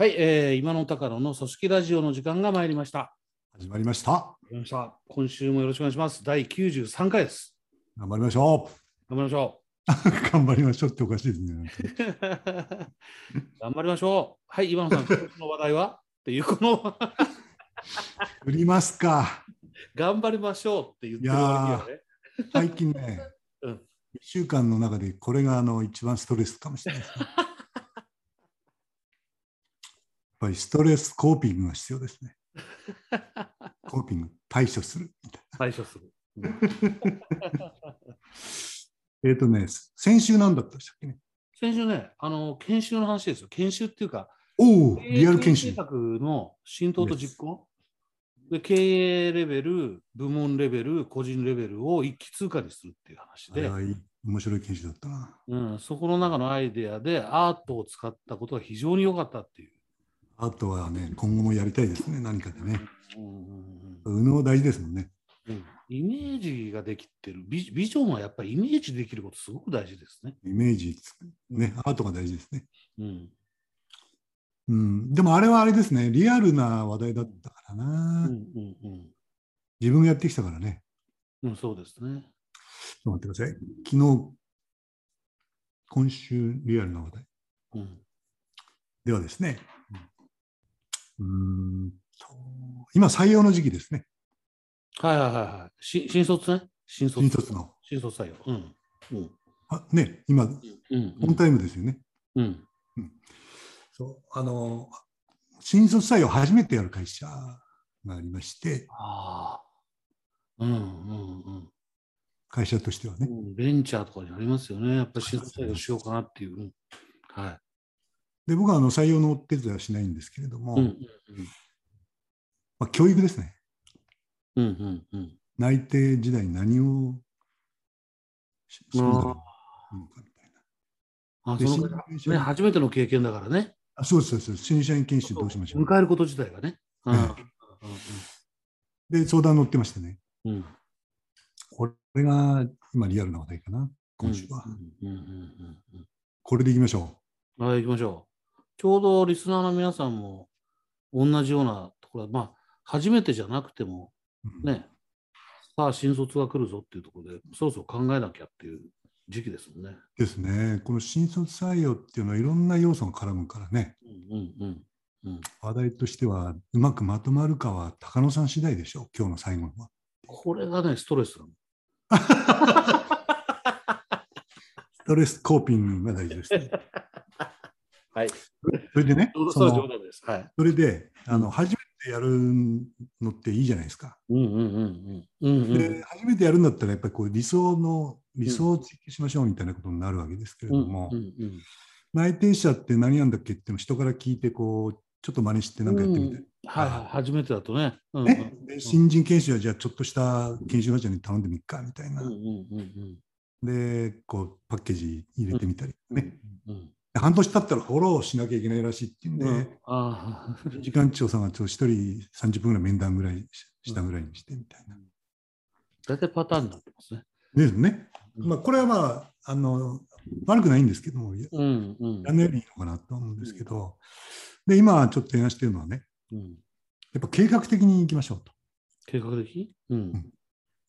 はい、えー、今の高野の組織ラジオの時間が参りました。始まりました。今週もよろしくお願いします。第93回です。頑張りましょ頑張りましょう。頑張りましょうっておかしいですね。う。頑張りましょう。はい、今野さん、今年の話題は？っていう、この売りますか。頑張りましょうって言ってる割にはね。最近ね、うん1週間の中でこれがあの一番ストレスかもしれないですね。やっぱりストレスコーピングが必要ですね。コーピング、対処するみたい対処する。な。えっ、とね、先週なんだったでしたっけね？先週ね、あの研修の話ですよ。研修っていうか、おお、リアル研修経営。計画の浸透と実行？で経営レベル、部門レベル、個人レベルを一気通過にするっていう話で、面白い研修だったな。うん、そこの中のアイデアでアートを使ったことが非常に良かったっていう。あとはね、今後もやりたいですね、何かでね。うん大事ですもんね。イメージができてるビジ、ビジョンはやっぱりイメージできることすごく大事ですね。イメージつく、ね、アートが大事ですね。うんうん、でもあれはあれですね、リアルな話題だったからな。うんうんうん自分がやってきたからね。うん、そうですね。ちょっと待ってください。昨日、今週リアルな話題。うんではですね、うーんと今採用の時期ですね。はいはいはいはい。し新卒ね？新卒。新卒の。新卒採用。うん。うん。あね、今、うん。オンタイムですよね。うん。そうあの新卒採用初めてやる会社がありまして、ああ。うんうん会社としてはね。うんうん。ベンチャーとかにありますよね。やっぱり新卒採用しようかなっていう。うんはで、僕はあの採用のお手伝いはしないんですけれども、い。うんまあ、教育ですね。うんうんうん。内定時代に何をししながらいいのかみたいな。あ、でそね、初めての経験だからね。あそうですそうです。新社員研修どうしましょう。迎えること自体がね。うんえで、相談乗ってましてね。うんうんこれが今リアルな話題かな、今週は。うんうんうんうんこれでいきましょうんはい、行きましょう。ちょうどリスナーの皆さんも同じようなところ、まあ、初めてじゃなくても、う。うんね、さあ、新卒が来るぞっていうところで、そろそろ考えなきゃっていう時期ですもんね。ですね。この新卒採用っていうのはいろんな要素が絡むからね。うんうんうんうん、話題としてはうまくまとまるかは高野さん次第でしょう、今日の最後は。これがね、ストレス。ストレスコーピングが大事ですね。はい。それでね、そそうの冗談です。はい。それであうんの初めてやるのっていいじゃないですか。うんうんうんうん。うんうん。で初めてやるんだったらやっぱりこう理想の理想を追求しましょうみたいなことになるわけですけれうんども、うんうん内定者って何なんだっけって人から聞いてこうちょっと真似してなんかやってみて、うん。はいはい、初めてだとね。うんうん。ね、で新人研修はじゃあちょっとした研修会社に頼んでみっかみたいな、うんうんうんでこうパッケージ入れてみたり、うんねうんで半年経ったらフォローしなきゃいけないらしいっていうんで、うん。ああ 時間長さんがちょっと一人30分ぐらい面談ぐらいししたぐらいにしてみたいな。大体パターンになってますね。ですね。うん。まあこれはまああの悪くないんですけどもやうんうん。やんないよりいいのかなと思うんですけど、で今ちょっと提案してるのはねうん。やっぱ計画的にいきましょうと。計画的？うん。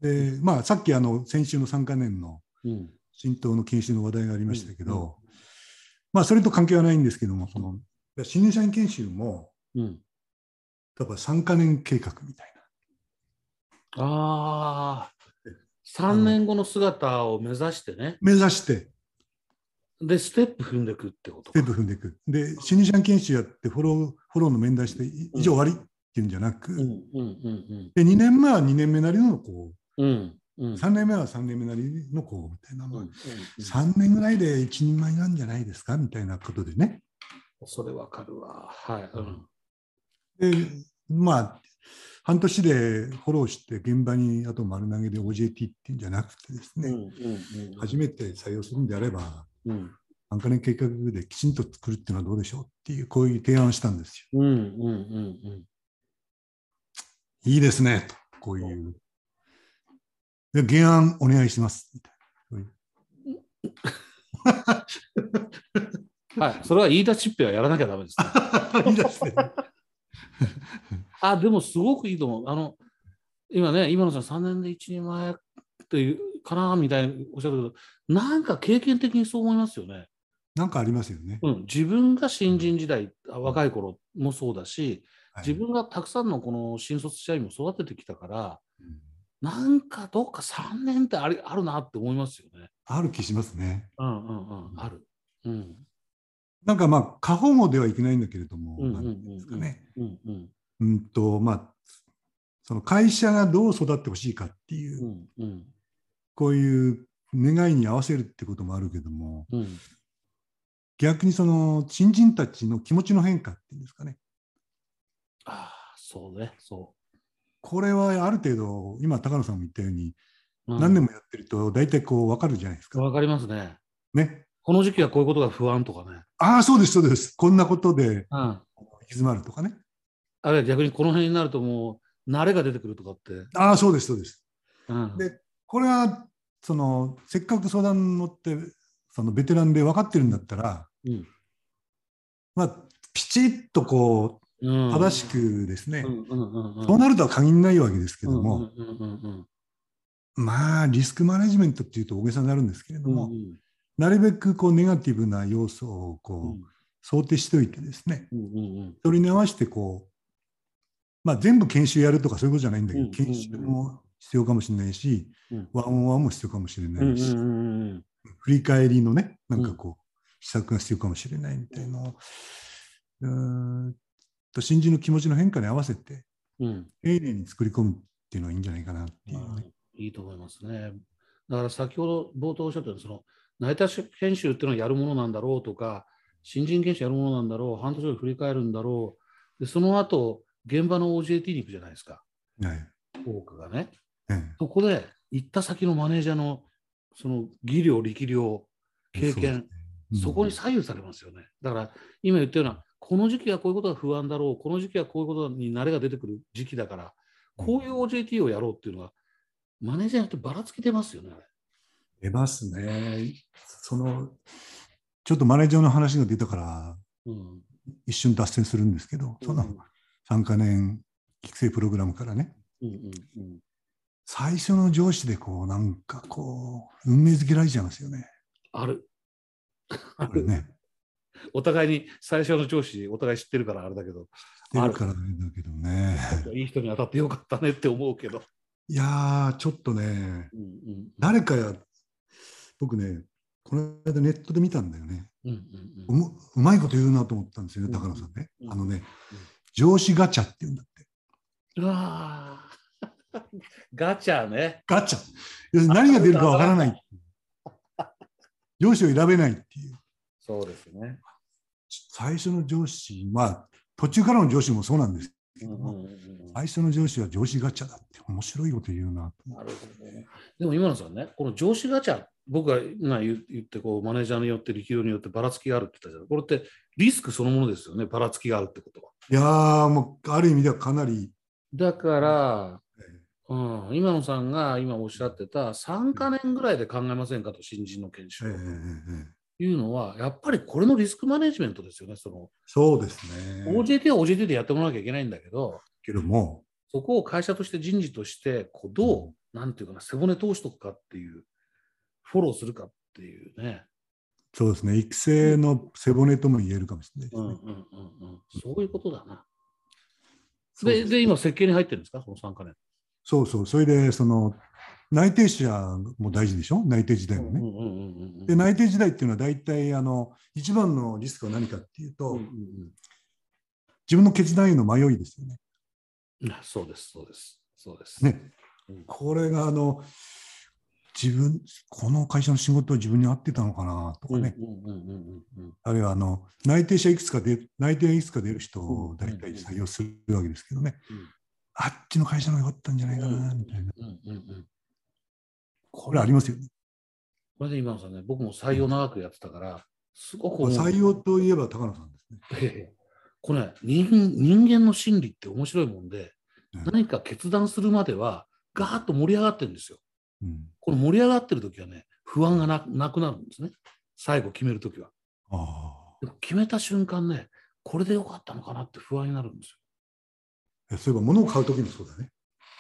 でまあさっきあの先週の3か年のうん。浸透の研修の話題がありましたけど、まあそれと関係はないんですけどもその新入社員研修もうん。例えば3か年計画みたいな。ああ、3年後の姿を目指してね。目指してで、ステップ踏んでいくってことステップ踏んでいく。で、新入社員研修やってフォロー、フォローの面談してい以上終わりっていうんじゃなく、うんうんうんで2年目は2年目なりのこうん。うんうんう、3年目は3年目なりのこうみたいな、うんうんうん3年ぐらいで一人前なんじゃないですかみたいなことでね。それわかるわ。はい。うんで、まあ、半年でフォローして現場にあと丸投げで OJT っていうんじゃなくてですね、うんうんうん初めて採用するんであれば、うん3か年計画できちんと作るっていうのはどうでしょうっていう、こういう提案をしたんですよ。うんうんうんうんいいですね、と、こういう。で原案お願いします。みたいなはい、それは言い出しっぺはやらなきゃダメです、ね。いいですね。あ、でもすごくいいと思う。あの、今ね、今野さん3年で一人前っていうかなみたいにおっしゃるけど、なんか経験的にそう思いますよね。なんかありますよね。うん、自分が新人時代、あ若い頃もそうだし、はい自分がたくさんのこの新卒社員も育ててきたから、うんなんかどっか3年ってありあるなって思いますよね。ある気しますね。うんうんうん、ある。うん。なんかまあ過保護ではいけないんだけれども、うんうんなんですかね。うんうんうんとまあその会社がどう育ってほしいかっていう、うんうんこういう願いに合わせるってこともあるけども、うん逆にその新人たちの気持ちの変化っていうんですかね。ああ、そうね、そこれはある程度今高野さんも言ったように、う。うん何年もやってると大体こう分かるじゃないですか。わかりますね。ね。この時期はこういうことが不安とかね。ああそうですそうです。こんなことでうん。行き詰まるとかね。あるいは逆にこの辺になるともう慣れが出てくるとかって。ああそうですそうです。うん、でこれはそのせっかく相談乗ってそのベテランで分かってるんだったら、うんまあピチッとこううん、正しくですね、そうなるとは限らないわけですけども、まあリスクマネジメントっていうと大げさになるんですけれども、うんうん。なるべくこうネガティブな要素をうこん。う想定しておいてですね、それに合わせてこう、まあ、全部研修やるとかそういうことじゃないんだけど、うん研修も必要かもしれないし、うん。ワンオンワンも必要かもしれうなんいし、振り返りのね、なんかこう、施策が必要かもしれないみたいな。のをうーんと新人の気持ちの変化に合わせて、うんうん丁寧に作り込むっていうのはいいんじゃないかなっていうね。いいと思いますね。だから先ほど冒頭おっしゃったようにその内定研修っていうのはやるものなんだろうとか新人研修やるものなんだろう半年後に振り返るんだろうでその後現場の OJT に行くじゃないですかはい多くがね。ええそこで行った先のマネージャーのその技量力量経験そねうんそこに左右されますよね。だから今言ったような、この時期はこういうことが不安だろう、この時期はこういうことに慣れが出てくる時期だから、こういう OJT をやろうっていうのは、マネージャーによってばらつき出ますよね。出ますね。その、ちょっとマネージャーの話が出たから、うん。一瞬脱線するんですけど、その3か年育成プログラムからね、うんうんうん。最初の上司でこう、なんかこう、運命づけられちゃいますよね。ある。ある。ね。お互いに最初の上司、お互い知ってるからあれだけど、出るからねだけどね。いい人に当たってよかったねって思うけど。いやー、ちょっとね、うんうん誰かや、僕ね、この間ネットで見たんだよね。うんうんうむうまいこと言うなと思ったんですよね、うん高野さんね。うんあのね、上司ガチャって言うんだって。うん。うわー ガチャね。ガチャ。要するに何が出るかわからない。上司を選べないっていう。そうですね。最初の上司、まあ、途中からの上司もそうなんですけども、うんうん最初の上司は上司ガチャだって面白いこと言うななるほどね。でも今野さんね、この上司ガチャ、僕が今言言ってこう、マネージャーによって力量によってばらつきがあるって言ったじゃないこれってリスクそのものですよね、ばらつきがあるってことは。う。いやー、もう、ある意味ではかなり、だから、えうん、今野さんが今おっしゃってた3か年ぐらいで考えませんかと、新人の研修えええをえええいうのは、やっぱりこれのリスクマネジメントですよね。そのそうですね。OJT は OJT でやってもらわなきゃいけないんだけど、けども、そこを会社として人事としてこうどう、なんていうかな、背骨通しとくかっていう、フォローするかっていうね。そうですね、育成の背骨とも言えるかもしれないですね。うんうんうんうん、そういうことだな。で、で今、設計に入ってるんですか、その3か年。そうそう、それで、その、内定者も大事でしょ？内定時代もね。うんうんうんうんで、内定時代っていうのは大体、あの、一番のリスクは何かっていうと、うんうん自分の決断への迷いですよね。そうです、そうです、そうです。ねうんこれが、あの、自分、この会社の仕事は自分に合ってたのかなとかね。うんうんうんうんうんあるいは、あの、内定者いくつかで、内定いくつか出る人うんを大体採用するわけですけどね。うんあっちの会社の方が良かったんじゃないかな、みたいな。これありますよね。これで今のさんね、僕も採用長くやってたから、すごく採用といえば高野さんですね。ええこれね人、人間の心理って面白いもんで、うん何か決断するまでは、ガーッと盛り上がってるんですよ。うん。この盛り上がってる時はね、不安がななくなるんですね。最後決める時は。あでも決めた瞬間ね、これでよかったのかなって不安になるんですえそういえば物を買うときもそうだね。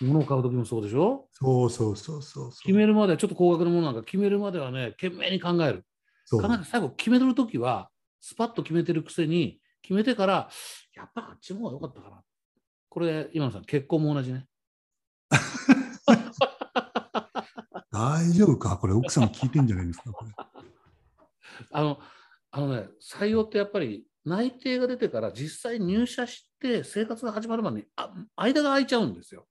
よ。物を買う時もそうでしょ？そうそうそうそうそう。決めるまでは、ちょっと高額のものなんか決めるまではね、懸命に考える。そう最後決めるときは、スパッと決めてるくせに、決めてから、やっぱあっちの方が良かったかな。これ、今野さん、結婚も同じね。大丈夫か？これ奥さん聞いてんじゃないですか？これ。あの、あのね、採用ってやっぱり内定が出てから実際入社して生活が始まるまでにあ間が空いちゃうんですよ。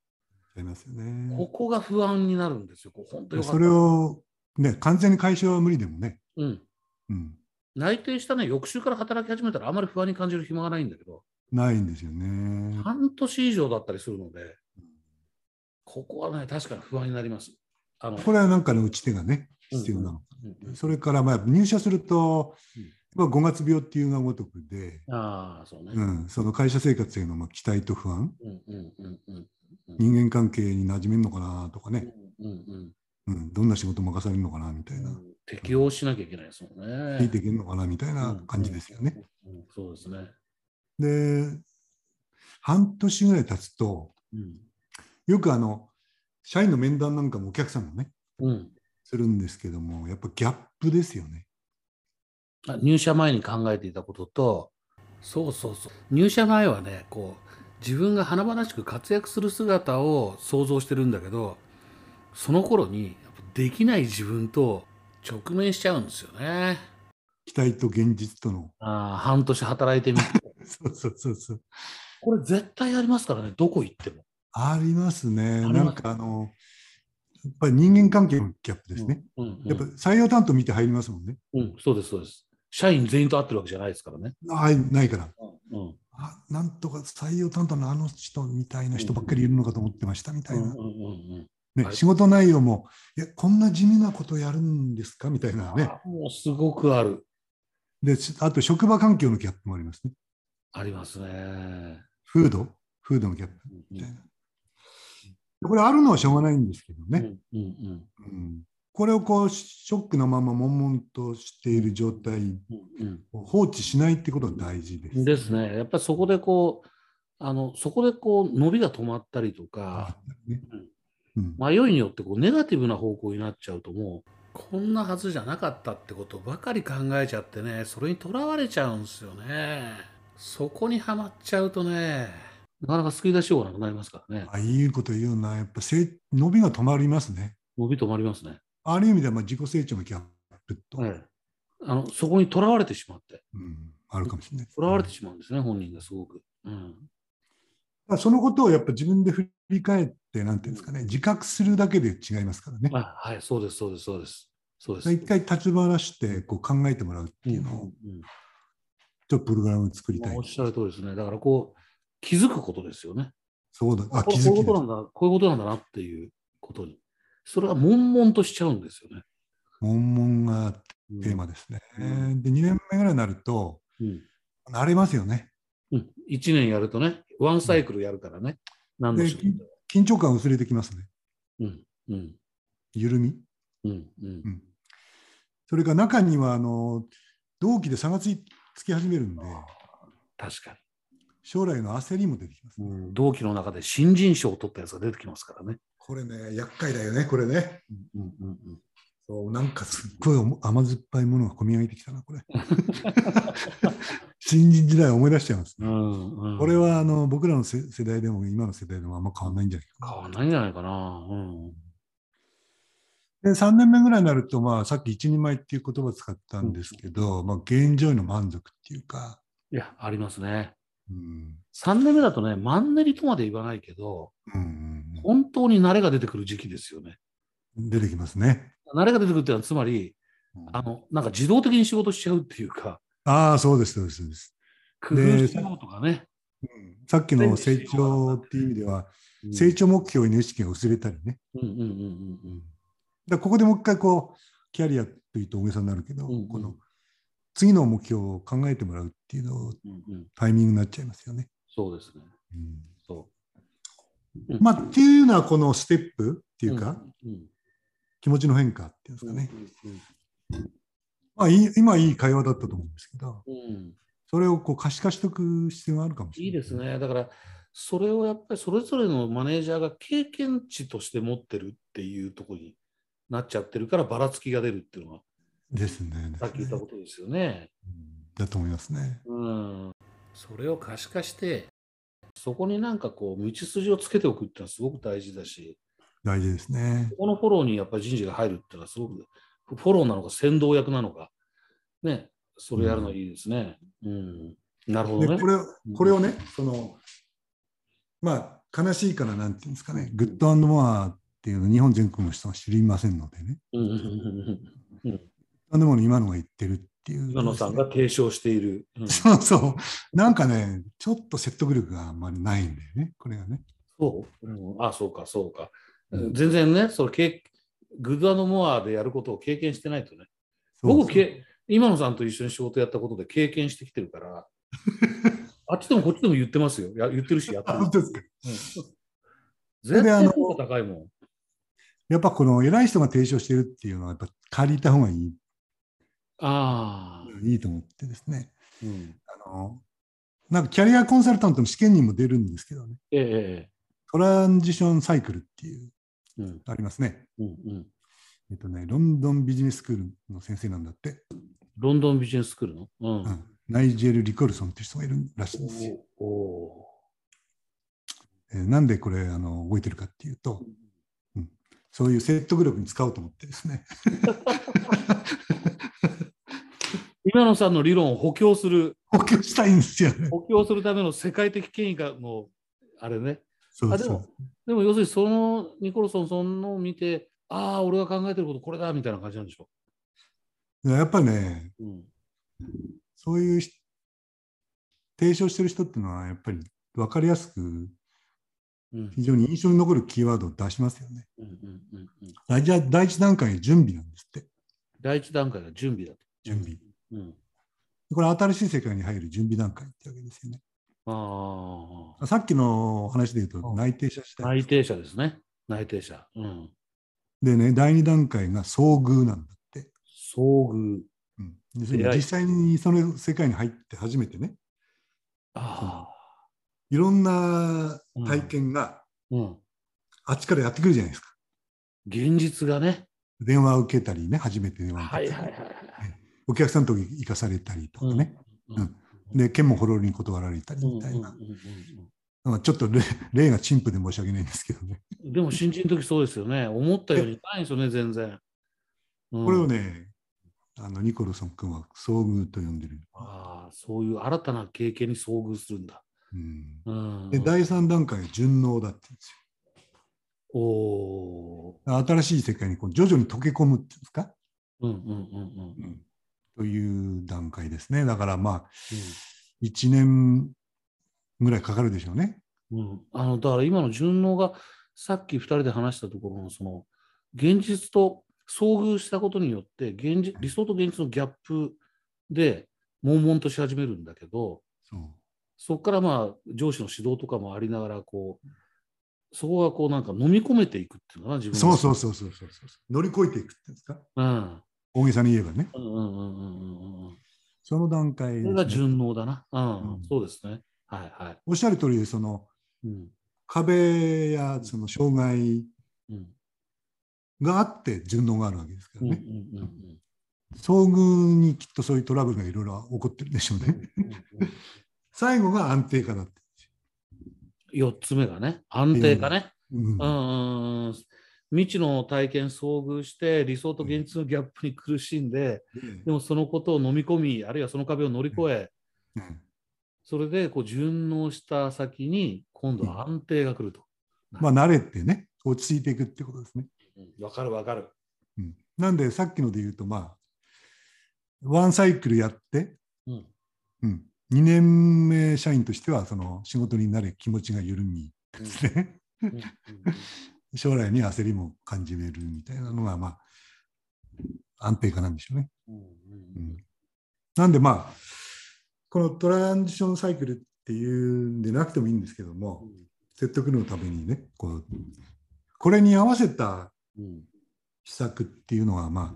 ありますよね。ここが不安になるんですよ。本当それを、ね、完全に解消は無理でもね。うん。うん。内定したね、翌週から働き始めたらあまり不安に感じる暇がないんだけど、ないんですよね。半年以上だったりするので、ここはね、確かに不安になります。あのこれはなんかの打ち手がね、必要なの。うんうんそれからまあ入社するとうん、まあ、5月病っていうがごとくで、ああ、そうね。うん、その会社生活へのまあ期待と不安、うんうんうんうんうん人間関係に馴染めるのかなとかね、うんうんうん、どんな仕事任されるのかなみたいな、うん適応しなきゃいけないですもんね。聞いていけるのかなみたいな感じですよね。うん。うんうんそうですね。で、半年ぐらい経つと、うんよくあの、社員の面談なんかもお客さんもね、うん、するんですけども、やっぱギャップですよね。あ入社前に考えていたことと、そうそうそう。入社前はね、こう、自分が華々しく活躍する姿を想像してるんだけど、その頃にできない自分と直面しちゃうんですよね。期待と現実との。ああ半年働いてみて。そうそうそうそう。これ絶対ありますからね、どこ行っても。ありますね。すなんかあの、やっぱり人間関係のギャップですね。うん。うんやっぱ採用担当見て入りますもんね。うん、そうです、そうです。社員全員と会ってるわけじゃないですからね。あないから。うん。あなんとか採用担当のあの人みたいな人ばっかりいるのかと思ってましたみたいな。うんうんうんねはい仕事内容も、いや、こんな地味なことやるんですかみたいなね。あもうすごくある。で、しあと職場環境のギャップもありますね。ありますね。風土？風土のギャップうんみたいな。これあるのはしょうがないんですけどね。うんうんうんうんこれをこうショックのまま悶々としている状態うんを放置しないってことが大事です。うんですね。やっぱりそこでこう、あのそこでこう伸びが止まったりとか、ね。うん。迷いによってこうネガティブな方向になっちゃうともうこんなはずじゃなかったってことばかり考えちゃってねそれにとらわれちゃうんですよね。そこにはまっちゃうとね。なかなか救い出しようがなくなりますからね。あいいこと言うな、やっぱ成伸びが止まりますね。伸び止まりますね、ある意味ではまあ自己成長のギャップと、はい、あのそこにとらわれてしまって。うん。あるかもしれない。とらわれてしまうんですね、本人がすごく、うん、まあそのことをやっぱ自分で振り返って、なんていうんですかね、自覚するだけで違いますからね。あはいそうですそうですそうです。そうです。一回立ち話してこう考えてもらうっていうのを、うんうんちょっとプログラムを作りたい。まあおっ。しゃる通りですね。だからこう気づくことですよね。そうだ、あ、こ気づきです。こういうことなん。だ、こういうことなんだなっていうことに。それが悶々としちゃうんですよね。悶々がうんテーマですね。うんで、2年目ぐらいになると、うん。慣れますよね。うん。1年やるとね、ワンサイクルやるからね。何の仕事でも緊張感薄れてきますね。うん。うん。緩み。うん。うんうんそれから中には、あの、同期で差がつき始めるんで、確か将来の焦りも出てきます。に、うん。同期の中で新人賞を取ったやつが出てきますからね。これね、厄介だよね、これね。うんうんうんそうなんかすっごい甘酸っぱいものが込み上げてきたな、これ。新人時代を思い出しちゃいますね。うんうん。これはあの僕らの世世代でも今の世代でもあんま変わんないんじゃないか変わんないんじゃないかな。うん。な。で3年目ぐらいになると、まあ、さっき一人前っていう言葉を使ったんですけど、まあ、現状への満足っていうか、いや、ありますね。うん3年目だとね、マンネリとまで言わないけど、うん本当に慣れが出てくる時期ですよね。うん、出てきますね。慣れが出てくるっていうのは、つまり、あの、なんか自動的に仕事しちゃうっていうか、ああ、そうです、そうです。そうです工夫しようとかね。うんさっきの成長っていう意味では、成長目標への意識が薄れたりね。うんうんうんうんうん。だここでもう一回こう、キャリアというと大げさになるけど、うんうんこの次の目標を考えてもらうっていうのをうんうん、タイミングになっちゃいますよね。そうですね。うんそう。まあ、っていうのはこのステップっていうか、うん、気持ちの変化っていうんですかね。うんうんまあ、今いい会話だったと思うんですけど、うん、それをこう可視化しておく必要があるかもしれない。いいです。ね。だから、それをやっぱりそれぞれのマネージャーが経験値として持ってるっていうところになっちゃってるから、ばらつきが出るっていうのは、ですね。さっき言ったことですよね。うんだと思いますね。うん。それを可視化して、そこになんかこう、道筋をつけておくっていうのはすごく大事だし、大事ですね。ここのフォローにやっぱり人事が入るっていうのはすごく、フォローなのか先導役なのか、ね、それやるのいいですね。うん。なるほどねでこ。れこれをね、そのまあ悲しいからなんていうんですかね、グッドモアっていうの日本全国の人は知りませんのでね、うんうんうんうんうんグッドモアの今のが言ってるっていう、今野さんが提唱している。うん。そうそう、なんかね、ちょっと説得力があんまりないんだよね、これがね。そう、うん、あ、そうか、そうか。うん。全然ね、そのけグッドモアでやることを経験してないとね。僕け、今野さんと一緒に仕事やったことで経験してきてるから、あっちでもこっちでも言ってますよ。や言ってるし、やってある本当ですか？うん。れであの絶対効果高いもん。やっぱこの偉い人が提唱してるっていうのは、やっぱ借りた方がいい。ああ、いいと思ってですね。うん。あのなんかキャリアコンサルタントの試験にも出るんですけどね、えええトランジションサイクルっていう、え、うん、ありますね。うん、うん。えっとね、ロンドンビジネススクールの先生なんだって、ロンドンビジネススクールの？うん。うんナイジェル・リコルソンっていう人がいるらしいんですよ。おおえーなんでこれあの覚えてるかっていうと、うんそういう説得力に使おうと思ってですね。今野さんの理論を補強する、補強したいんですよね。補強するための世界的権威がもう、あれね。そうそうあでも、でも要するにそのニコルソンそのを見て、ああ、俺が考えてることこれだみたいな感じなんでしょ？やっぱりね、う。うん。そういうし提唱してる人っていうのは、やっぱり分かりやすく、うん非常に印象に残るキーワードを出しますよね。第一段階が準備なんですって。第一段階が準備だと。準備。うん、これ新しい世界に入る準備段階ってわけですよね。ああ、さっきの話で言うとうん内定者したい。内定者ですね。内定者。うん。でね、第二段階が遭遇なんだって。遭遇。うん、実際にその世界に入って初めてね、ああ。いろんな体験がうん。あっちからやってくるじゃないですか。現実がね。電話を受けたりね、初めて電話を受けたり、はいはいはいはい。お客さんと行かされたりとかね、うん。うんで、剣もほろろに断られたりうんみたいな。ちょっと例例が陳腐で申し訳ないんですけどね。うんでも新人の時そうですよね。思ったよりないんですよね、全然。うんこれをね、あのニコルソン君は遭遇と呼んでる。ああ、そういう新たな経験に遭遇するんだ。うんうん、で、第3段階が順応だって言うんですおおよ。新しい世界にこう徐々に溶け込むっていうんですか、ー。うんうんうんうんうん。という段階ですね。だからまあ、1年ぐらいかかるでしょうね。うん、あのだから今の順応がさっき2人で話したところのその現実と遭遇したことによって現実理想と現実のギャップで悶々とし始めるんだけどそう。そこからまあ上司の指導とかもありながらこうそこがこうなんか飲み込めていくっていうのかな自分そうそうそうそうそうそう。乗り越えていくっていうんですか？うん大げさに言えばね。その段階ね、それが順応だな、うん。うん。そうですね。はいはい、おっしゃる通り、そのうん。壁やその障害うん。があって順応があるわけですからね。うん遭遇にきっとそういうトラブルがいろいろ起こってるでしょうね。最後が安定化だって。4つ目がね、安定化ね。うん。うんうんうん未知の体験遭遇して理想と現実のギャップに苦しんで、でもそのことを飲み込み、あるいはその壁を乗り越え、うん。それでこう順応した先に今度は安定が来ると。まあ慣れてね、落ち着いていくってことですね。うん。わかるわかる。うん。なんでさっきので言うと、まあ、ワンサイクルやって、うん。うん、2年目社員としてはその仕事になれ気持ちが緩みですね。うんうん将来に焦りも感じれるみたいなのが、まあ、安定化なんでしょうね。うんうんうんなんでまあ、このトランジションサイクルっていうんでなくてもいいんですけども、説得のためにね、こう、これに合わせたうん施策っていうのは、ま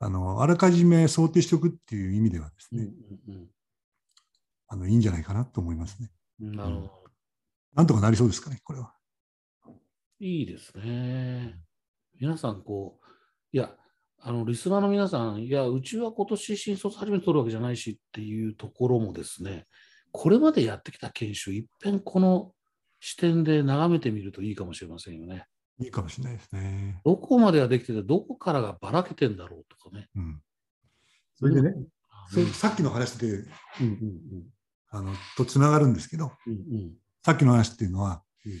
あ、あのあらかじめ想定しておくっていう意味ではですね、うんあのいいんじゃないかなと思いますね。うん、なるほど。なんとかなりそうですかね、これは。いいですね。皆さん、こう、いや、あの、リスナーの皆さん、いや、うちは今年新卒初めて取るわけじゃないしっていうところもですね、これまでやってきた研修、いっぺんこの視点で眺めてみるといいかもしれませんよね。いいかもしれないですね。どこまではできてて、どこからがばらけてんだろうとかね。うん、それでね、うんそさっきの話でうんうんあのとつながるんですけど、うんうんさっきの話っていうのは、うん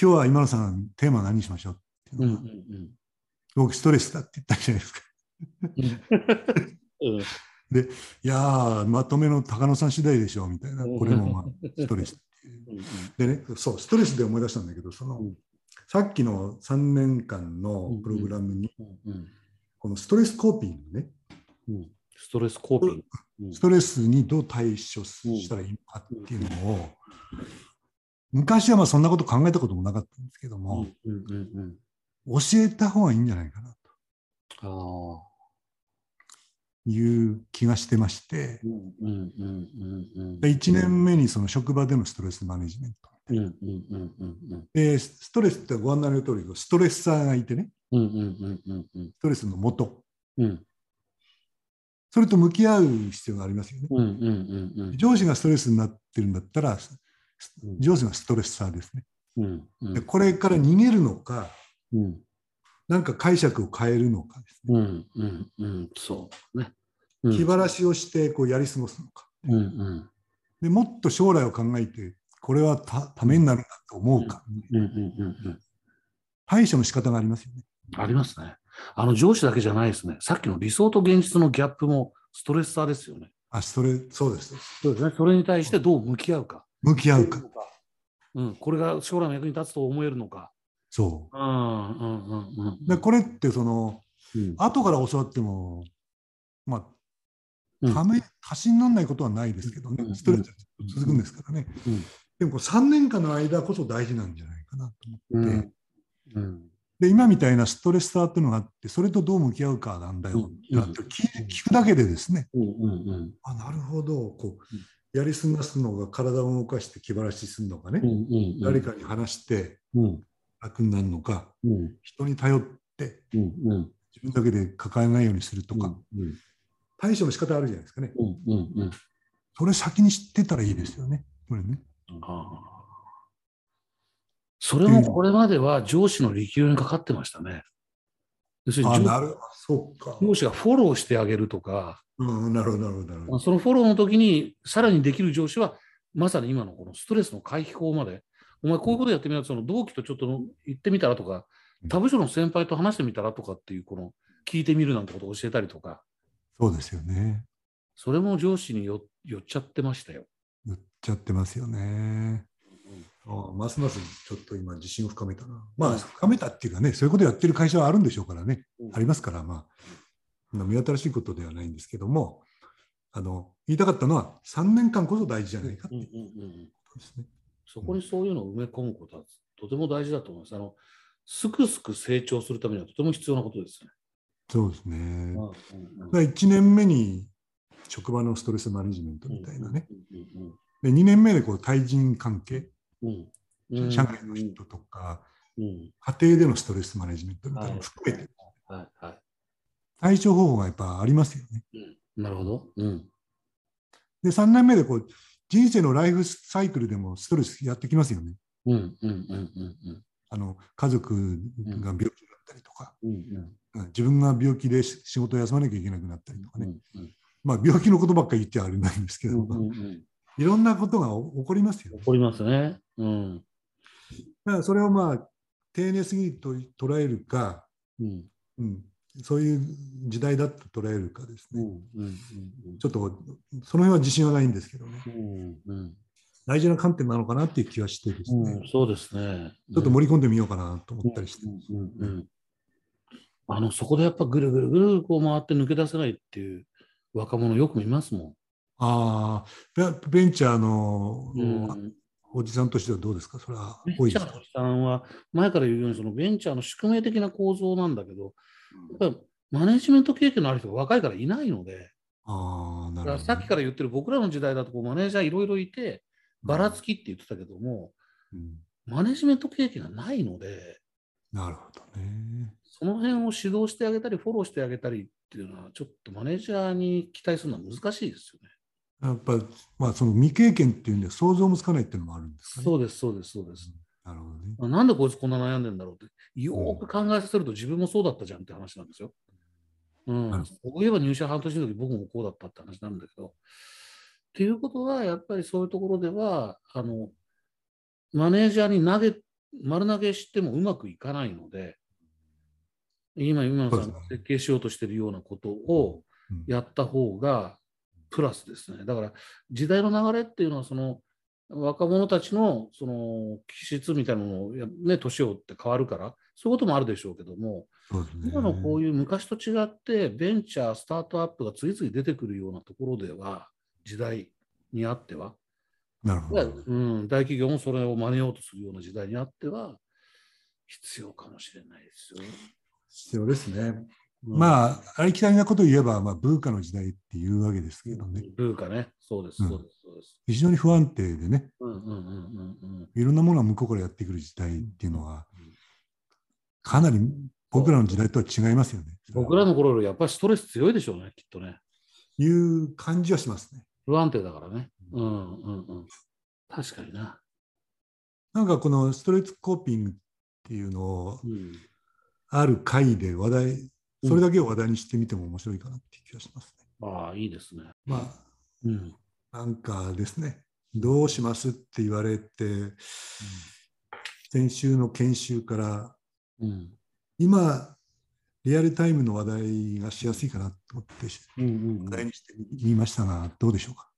今日は今野さん、テーマ何にしましょうっていううんうのが、ん。僕、ストレスだって言ったじゃないですか。うん。うんいやー、まとめの高野さん次第でしょうみたいな、これもまあストレスっていう。うんでね、そう、ストレスで思い出したんだけど、その、うん。さっきの3年間のプログラムに、うんうん。このストレスコーピングね、うん。ストレスコーピング。うん。ストレスにどう対処したらいいのかっていうのを、昔はまあそんなこと考えたこともなかったんですけどうも、んうんうん教えた方がいいんじゃないかな。という気がしてまして、うんうんうんうんうん。で1年目にその職場でのストレスマネジメント。うんうんうんうんで、ストレスってご案内の通り、ストレッサーがいてね、うんうんうんうんうんストレスの元、うんそれと向き合う必要がありますよね。うんうんうんうん上司がストレスになってるんだったら、うん上司がストレッサーですね。うんうんでこれから逃げるのか、うんなんか解釈を変えるのかですね。うんうんうんそうね。うん気晴らしをしてこうやり過ごすのか。うんうんでもっと将来を考えて、これはたためになるんだと思うか。うんうんうんうん対処の仕方がありますよね。ありますね。あの上司だけじゃないですね。さっきの理想と現実のギャップもストレッサーですよね。あ、それ、そうです。そうですね。それに対してどう向き合うか。向き合うか。うん、これが将来の役に立つと思えるのか。そう。んうんうんうんう。で、これってその、うん。後から教わっても、まあ、うん。ため、足しにならないことはないですけどね、うん。ストレスは続くんですからね。うん。でもこう3年間の間こそ大事なんじゃないかなとう思って、ん。うん。で今みたいなストレスターっていうのがあって、それとどう向き合うかなんだよ、うん。聞くだけでですね、うんうんうん。あなるほど。こう、やり過ごすのが体を動かして気晴らしするのかね、うんうん誰かに話してうん。楽になるのか、うん。人に頼ってうんうん。自分だけで抱えないようにするとか、うん対処の仕方あるじゃないですかね。うんうんうん。それ先に知ってたらいいですよね。これね。それもこれまでは上司の力量にかかってましたね。要するに上司がフォローしてあげるとか、うん、なるほど、なるほど、なるほど。そのフォローの時にさらにできる上司は、まさに今のこのストレスの回避法まで、お前こういうことやってみなその同期とちょっとの言ってみたらとかう、ん他部署の先輩と話してみたらとかっていう、この聞いてみるなんてことを教えたりとか、そうですよね。それも上司によ寄っちゃってましたよ。言っちゃってますよね。ああますますちょっと今自信を深めたな。まあ深めたっていうかね、そういうことやってる会社はあるんでしょうからね。うんありますから、まあ、まあ目新しいことではないんですけども、あの言いたかったのは3年間こそ大事じゃないかっていうですね。そこにそういうのを埋め込むことはとても大事だと思います。あのすくすく成長するためにはとても必要なことですね。そうですね。うんだから1年目に職場のストレスマネジメントみたいなね。で2年目でこう対人関係、うんうん社外の人とか、うん。家庭でのストレスマネジメントみたいなのも含めて、はい。はい。対処方法がやっぱありますよね。うん。なるほど。うん。で、3年目でこう人生のライフサイクルでもストレスやってきますよね。うん。うん。うん。うん。あの家族が病気だったりとか、うん。うん。自分が病気でし仕事を休まなきゃいけなくなったりとかね。うん。うん。まあ病気のことばっかり言っちゃあれなんですけど、うん。うん。うんいろんなことが起こりますよね。起こりますね。うんだからそれをまあ丁寧すぎと捉えるか、うんうん、そういう時代だと捉えるかですね。うんうんうんちょっとその辺は自信はないんですけどね。うんうん大事な観点なのかなっていう気がしてですね。うんそうですね。ちょっと盛り込んでみようかなと思ったりして。うんうんうんうんあのそこでやっぱぐるぐるぐるこう回って抜け出せないっていう若者よく見ますもああ、ベベンチャーの、ん。うん。おじさんとしてはどうですか？それはベンチャーのおじさんは前から言うようにそのベンチャーの宿命的な構造なんだけど、やっぱりマネジメント経験のある人が若いからいないので、ああ、なるほど、だからさっきから言ってる僕らの時代だとこうマネージャーいろいろいて、ばらつきって言ってたけども、うん。マネジメント経験がないので、なるほどね。その辺を指導してあげたり、フォローしてあげたりっていうのは、ちょっとマネージャーに期待するのは難しいですよね。やっぱ、まあ、その未経験っていうんで想像もつかないっていうのもあるんですかね。そうです、そうです、そうです。なるほどね。あなんでこいつこんな悩んでんだろうって、よーく考えさせると自分もそうだったじゃんって話なんですよ。うん。そういえば入社半年の時僕もこうだったって話なんだけど。っていうことは、やっぱりそういうところでは、あの、マネージャーに投げ、丸投げしてもうまくいかないので、今、今野さんが設計しようとしているようなことをうんやった方がプラスですね。だから時代の流れっていうのは、その若者たちのその気質みたいなものをや、ね、年を追って変わるから、そういうこともあるでしょうけども、ね。今のこういう昔と違って、ベンチャー、スタートアップが次々出てくるようなところでは、時代にあっては、なるほど。うん、大企業もそれを真似ようとするような時代にあっては、必要かもしれないですよ。必要ですね。うんまあ、ありきたりなことを言えば、まあ、ブーカの時代っていうわけですけどね。ブーカね、そうです、うんそうです、そうです。非常に不安定でね、うんうんうんうんうん。いろんなものが向こうからやってくる時代っていうのはうん、かなり僕らの時代とは違いますよね。僕らの頃よりやっぱりストレス強いでしょうね、きっとね。いう感じはしますね。不安定だからね。うんうんうん。確かにな。なんかこのストレートコーピングっていうのをうん、ある回で話題、それだけを話題にしてみても面白いかなっていう気がしますね。ああ、いいですね。まうん。あ、なんかですね、どうしますって言われて、先週の研修から、うん。今、リアルタイムの話題がしやすいかなと思って、うんうんうん話題にしてみましたが、どうでしょうか？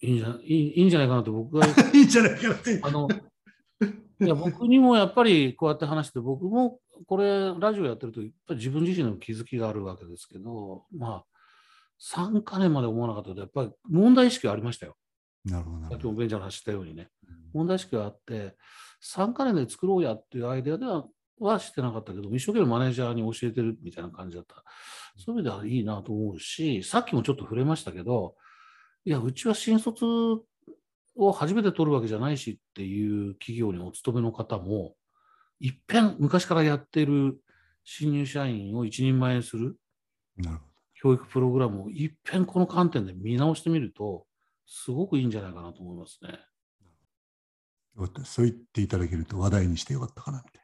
いいんじゃいいいいんじゃないかなって僕が いいんじゃないかなって。あのいや僕にもやっぱりこうやって話して僕もこれラジオやってるとやっぱり自分自身の気づきがあるわけですけどまあ3か年まで思わなかったけどやっぱり問題意識はありましたよ。なるほどなさっるほど。きもベンチャーの話したようにね問題意識があって3か年で作ろうやっていうアイデアでははしてなかったけど一生懸命マネージャーに教えてるみたいな感じだった。そういう意味ではいいなと思うしさっきもちょっと触れましたけどいやうちは新卒を初めて取るわけじゃないしっていう企業にお勤めの方も、いっぺん昔からやっている新入社員を一人前にする教育プログラムをいっぺんこの観点で見直してみると、すごくいいんじゃないかなと思いますね。そう言っていただけると話題にしてよかったかなみたい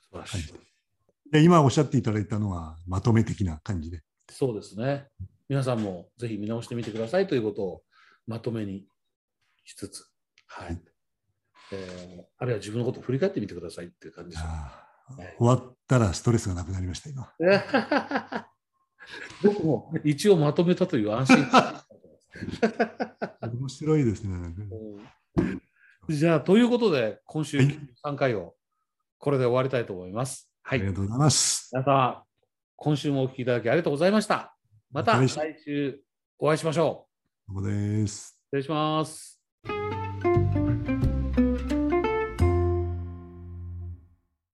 素晴らしい。で。で今おっしゃっていただいたのはまとめ的な感じで。そうですね。皆さんもぜひ見直してみてくださいということをまとめにしつつ、はい。えーあるいは自分のことを振り返ってみてくださいっていう感じですよね。終わったらストレスがなくなりました、今。僕も一応まとめたという安心感。面白いですね。うんじゃあ、ということで、今週はい3回をこれで終わりたいと思います。はい。ありがとうございます。皆様、今週もお聞きいただきありがとうございました。また来来週週お会いしましょどうもです。う。失礼します。